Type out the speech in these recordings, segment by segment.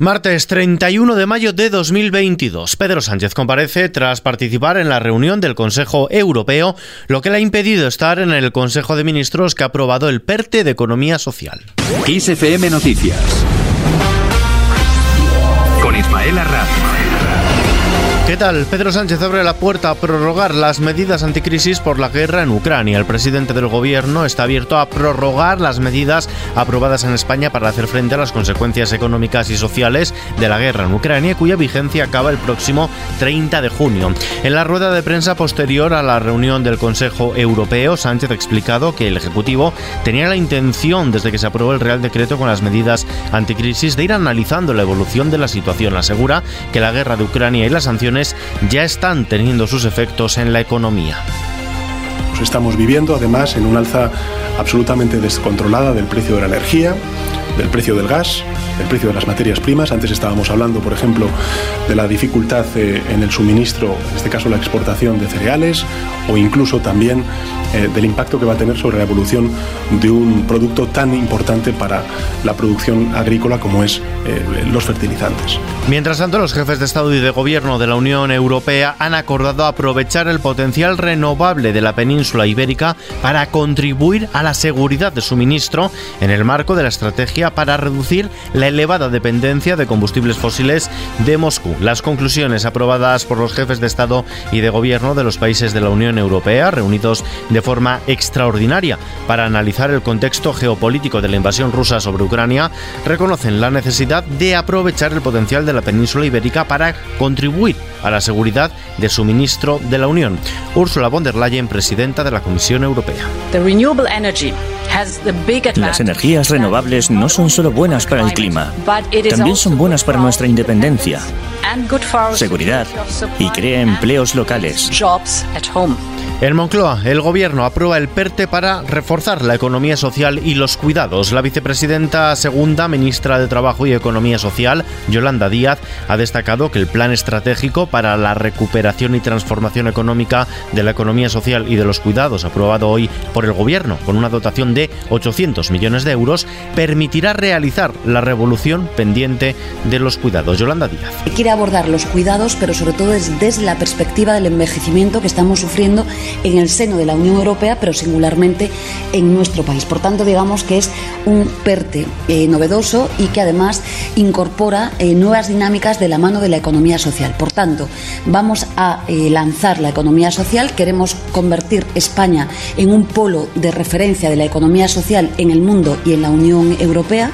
Martes 31 de mayo de 2022. Pedro Sánchez comparece tras participar en la reunión del Consejo Europeo, lo que le ha impedido estar en el Consejo de Ministros que ha aprobado el PERTE de Economía Social. XFM Noticias. Con Ismael Arranz. ¿Qué tal? Pedro Sánchez abre la puerta a prorrogar las medidas anticrisis por la guerra en Ucrania. El presidente del gobierno está abierto a prorrogar las medidas aprobadas en España para hacer frente a las consecuencias económicas y sociales de la guerra en Ucrania, cuya vigencia acaba el próximo 30 de junio. En la rueda de prensa posterior a la reunión del Consejo Europeo, Sánchez ha explicado que el Ejecutivo tenía la intención, desde que se aprobó el Real Decreto con las medidas anticrisis, de ir analizando la evolución de la situación. Asegura que la guerra de Ucrania y las sanciones ya están teniendo sus efectos en la economía. Estamos viviendo además en un alza absolutamente descontrolada del precio de la energía, del precio del gas, del precio de las materias primas. Antes estábamos hablando, por ejemplo, de la dificultad eh, en el suministro, en este caso la exportación de cereales, o incluso también eh, del impacto que va a tener sobre la evolución de un producto tan importante para la producción agrícola como es eh, los fertilizantes. Mientras tanto, los jefes de Estado y de Gobierno de la Unión Europea han acordado aprovechar el potencial renovable de la península ibérica para contribuir a la seguridad de suministro en el marco de la estrategia para reducir la elevada dependencia de combustibles fósiles de Moscú. Las conclusiones aprobadas por los jefes de Estado y de Gobierno de los países de la Unión Europea, reunidos de forma extraordinaria para analizar el contexto geopolítico de la invasión rusa sobre Ucrania, reconocen la necesidad de aprovechar el potencial de la península ibérica para contribuir a la seguridad de suministro de la Unión. Ursula von der Leyen, presidenta de la Comisión Europea. Las energías renovables no son solo buenas para el clima, también son buenas para nuestra independencia, seguridad y crea empleos locales. En Moncloa, el gobierno aprueba el PERTE para reforzar la economía social y los cuidados. La vicepresidenta segunda, ministra de Trabajo y Economía Social, Yolanda Díaz, ha destacado que el plan estratégico para la recuperación y transformación económica de la economía social y de los cuidados, aprobado hoy por el gobierno con una dotación de 800 millones de euros, permitirá realizar la revolución pendiente de los cuidados. Yolanda Díaz. Quiere abordar los cuidados, pero sobre todo desde la perspectiva del envejecimiento que estamos sufriendo en el seno de la Unión Europea, pero singularmente en nuestro país. Por tanto, digamos que es un PERTE eh, novedoso y que además incorpora eh, nuevas dinámicas de la mano de la economía social. Por tanto, vamos a eh, lanzar la economía social, queremos convertir España en un polo de referencia de la economía social en el mundo y en la Unión Europea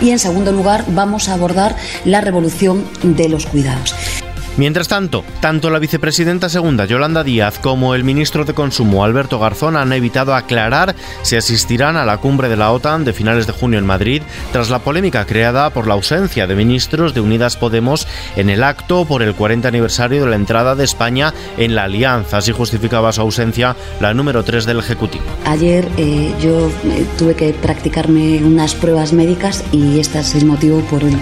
y en segundo lugar vamos a abordar la revolución de los cuidados. Mientras tanto, tanto la vicepresidenta segunda Yolanda Díaz como el ministro de Consumo Alberto Garzón han evitado aclarar si asistirán a la cumbre de la OTAN de finales de junio en Madrid tras la polémica creada por la ausencia de ministros de Unidas Podemos en el acto por el 40 aniversario de la entrada de España en la alianza. Así justificaba su ausencia la número 3 del Ejecutivo. Ayer eh, yo eh, tuve que practicarme unas pruebas médicas y este es el motivo por el,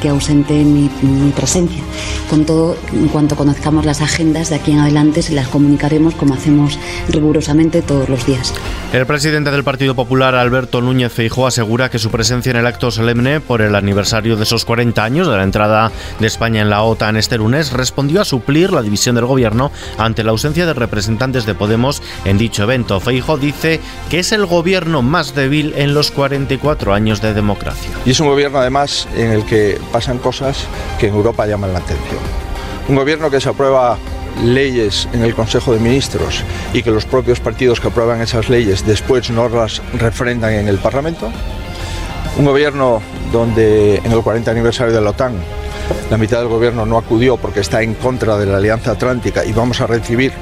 que ausente mi, mi presencia. Con todo en cuanto conozcamos las agendas de aquí en adelante, se las comunicaremos como hacemos rigurosamente todos los días. El presidente del Partido Popular, Alberto Núñez Feijóo, asegura que su presencia en el acto solemne por el aniversario de esos 40 años de la entrada de España en la OTAN este lunes respondió a suplir la división del gobierno ante la ausencia de representantes de Podemos en dicho evento. Feijóo dice que es el gobierno más débil en los 44 años de democracia. Y es un gobierno además en el que pasan cosas que en Europa llaman la atención. Un gobierno que se aprueba leyes en el Consejo de Ministros y que los propios partidos que aprueban esas leyes después no las refrendan en el Parlamento. Un gobierno donde en el 40 aniversario de la OTAN la mitad del gobierno no acudió porque está en contra de la Alianza Atlántica y vamos a recibir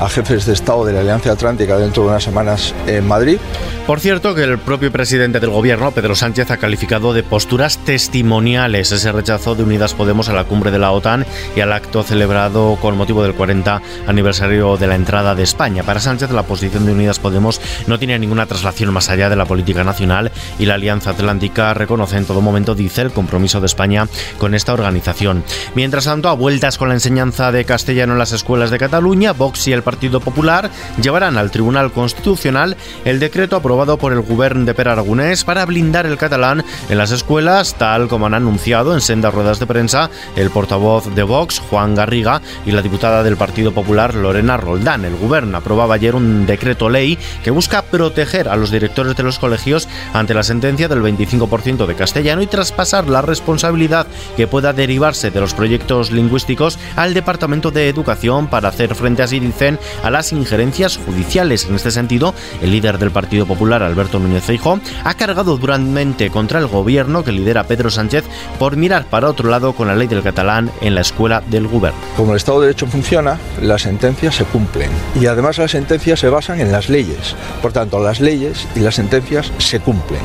a jefes de Estado de la Alianza Atlántica dentro de unas semanas en Madrid. Por cierto, que el propio presidente del gobierno, Pedro Sánchez, ha calificado de posturas testimoniales ese rechazo de Unidas Podemos a la cumbre de la OTAN y al acto celebrado con motivo del 40 aniversario de la entrada de España. Para Sánchez, la posición de Unidas Podemos no tiene ninguna traslación más allá de la política nacional y la Alianza Atlántica reconoce en todo momento, dice, el compromiso de España con esta organización. Mientras tanto, a vueltas con la enseñanza de castellano en las escuelas de Cataluña, Vox y el Partido Popular llevarán al Tribunal Constitucional el decreto aprobado por el Gobierno de Per Aragonés para blindar el catalán en las escuelas, tal como han anunciado en sendas ruedas de prensa el portavoz de Vox, Juan Garriga, y la diputada del Partido Popular, Lorena Roldán. El Gobierno aprobaba ayer un decreto ley que busca proteger a los directores de los colegios ante la sentencia del 25% de castellano y traspasar la responsabilidad que pueda derivarse de los proyectos lingüísticos al Departamento de Educación para hacer frente, así dicen, a las injerencias judiciales. En este sentido, el líder del Partido Popular, Alberto Núñez Feijóo, ha cargado duramente contra el gobierno que lidera Pedro Sánchez por mirar para otro lado con la ley del catalán en la escuela del gobierno. Como el Estado de Derecho funciona, las sentencias se cumplen y además las sentencias se basan en las leyes. Por tanto, las leyes y las sentencias se cumplen.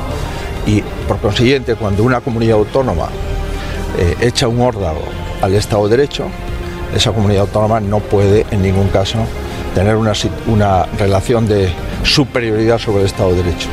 Y por consiguiente, cuando una comunidad autónoma eh, echa un órdago al Estado de Derecho, esa comunidad autónoma no puede en ningún caso tener una, una relación de superioridad sobre el Estado de Derecho.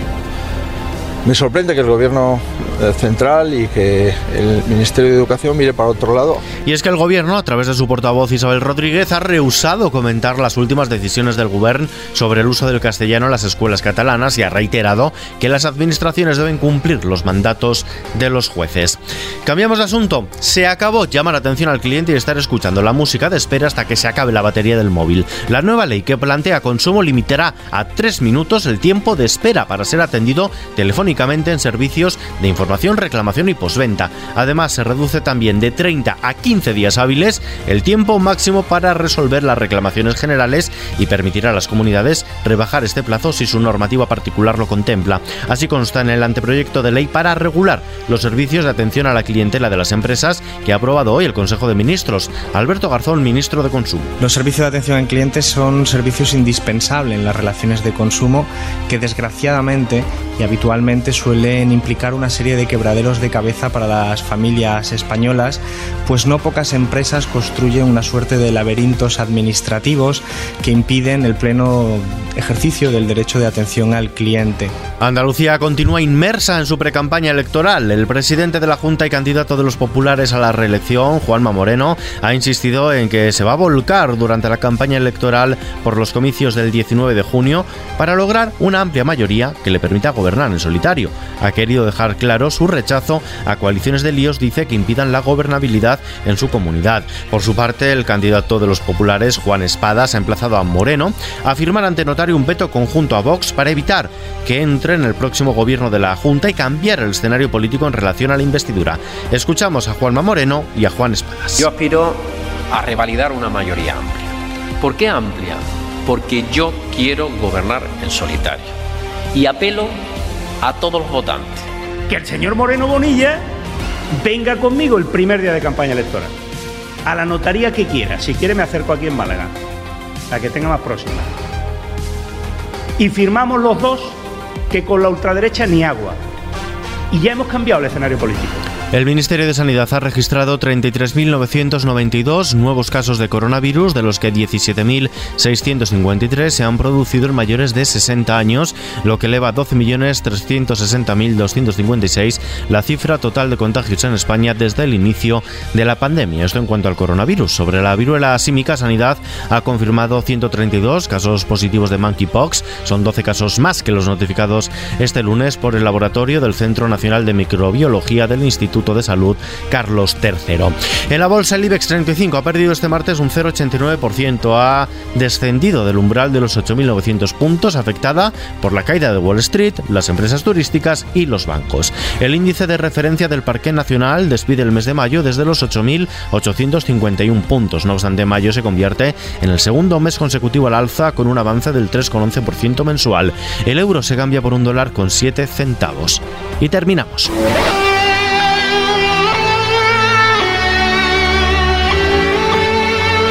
Me sorprende que el gobierno eh, central y que el Ministerio de Educación mire para otro lado. Y es que el gobierno, a través de su portavoz Isabel Rodríguez, ha rehusado comentar las últimas decisiones del gobierno sobre el uso del castellano en las escuelas catalanas y ha reiterado que las administraciones deben cumplir los mandatos de los jueces. Cambiamos de asunto. Se acabó llamar atención al cliente y estar escuchando la música de espera hasta que se acabe la batería del móvil. La nueva ley que plantea consumo limitará a tres minutos el tiempo de espera para ser atendido telefónicamente en servicios de información, reclamación y posventa. Además, se reduce también de 30 a 15 días hábiles el tiempo máximo para resolver las reclamaciones generales y permitirá a las comunidades rebajar este plazo si su normativa particular lo contempla. Así consta en el anteproyecto de ley para regular los servicios de atención a la clientela de las empresas que ha aprobado hoy el Consejo de Ministros. Alberto Garzón, ministro de Consumo. Los servicios de atención al cliente son servicios indispensables en las relaciones de consumo que desgraciadamente y habitualmente suelen implicar una serie de quebraderos de cabeza para las familias españolas, pues no pocas empresas construyen una suerte de laberintos administrativos que impiden el pleno ejercicio del derecho de atención al cliente. Andalucía continúa inmersa en su precampaña electoral. El presidente de la Junta y candidato de los populares a la reelección, Juanma Moreno, ha insistido en que se va a volcar durante la campaña electoral por los comicios del 19 de junio para lograr una amplia mayoría que le permita gobernar en solitario. Ha querido dejar claro su rechazo a coaliciones de líos, dice que impidan la gobernabilidad en su comunidad. Por su parte, el candidato de los populares, Juan Espadas, ha emplazado a Moreno a firmar ante notario un veto conjunto a Vox para evitar que entre en el próximo gobierno de la Junta y cambiar el escenario político en relación a la investidura. Escuchamos a Juanma Moreno y a Juan Espadas. Yo aspiro a revalidar una mayoría amplia. ¿Por qué amplia? Porque yo quiero gobernar en solitario. Y apelo a todos los votantes. Que el señor Moreno Bonilla venga conmigo el primer día de campaña electoral. A la notaría que quiera. Si quiere me acerco aquí en Málaga. La que tenga más próxima. Y firmamos los dos que con la ultraderecha ni agua. Y ya hemos cambiado el escenario político. El Ministerio de Sanidad ha registrado 33.992 nuevos casos de coronavirus, de los que 17.653 se han producido en mayores de 60 años, lo que eleva a 12.360.256 la cifra total de contagios en España desde el inicio de la pandemia. Esto en cuanto al coronavirus. Sobre la viruela símica, Sanidad ha confirmado 132 casos positivos de monkeypox. Son 12 casos más que los notificados este lunes por el laboratorio del Centro Nacional de Microbiología del De Salud Carlos III. En la bolsa el IBEX 35 ha perdido este martes un 0,89%, ha descendido del umbral de los 8.900 puntos afectada por la caída de Wall Street, las empresas turísticas y los bancos. El índice de referencia del Parque Nacional despide el mes de mayo desde los 8.851 puntos. No obstante, mayo se convierte en el segundo mes consecutivo al alza con un avance del 3,11% mensual. El euro se cambia por un dólar con 7 centavos. Y terminamos.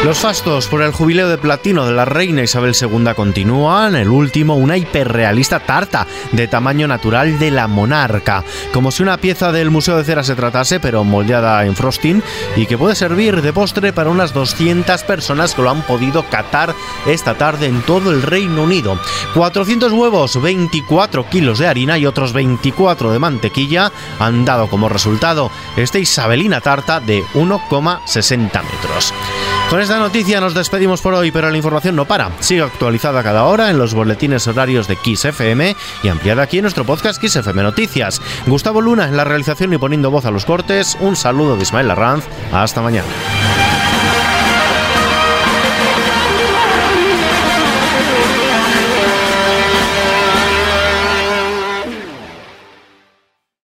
Los fastos por el jubileo de platino de la reina Isabel II continúan. El último, una hiperrealista tarta de tamaño natural de la monarca. Como si una pieza del Museo de Cera se tratase, pero moldeada en frosting y que puede servir de postre para unas 200 personas que lo han podido catar esta tarde en todo el Reino Unido. 400 huevos, 24 kilos de harina y otros 24 de mantequilla han dado como resultado esta isabelina tarta de 1,60 metros. Con esta noticia nos despedimos por hoy, pero la información no para. Sigue actualizada cada hora en los boletines horarios de Kiss FM y ampliada aquí en nuestro podcast Kiss FM Noticias. Gustavo Luna en la realización y poniendo voz a los cortes. Un saludo de Ismael Arranz. Hasta mañana.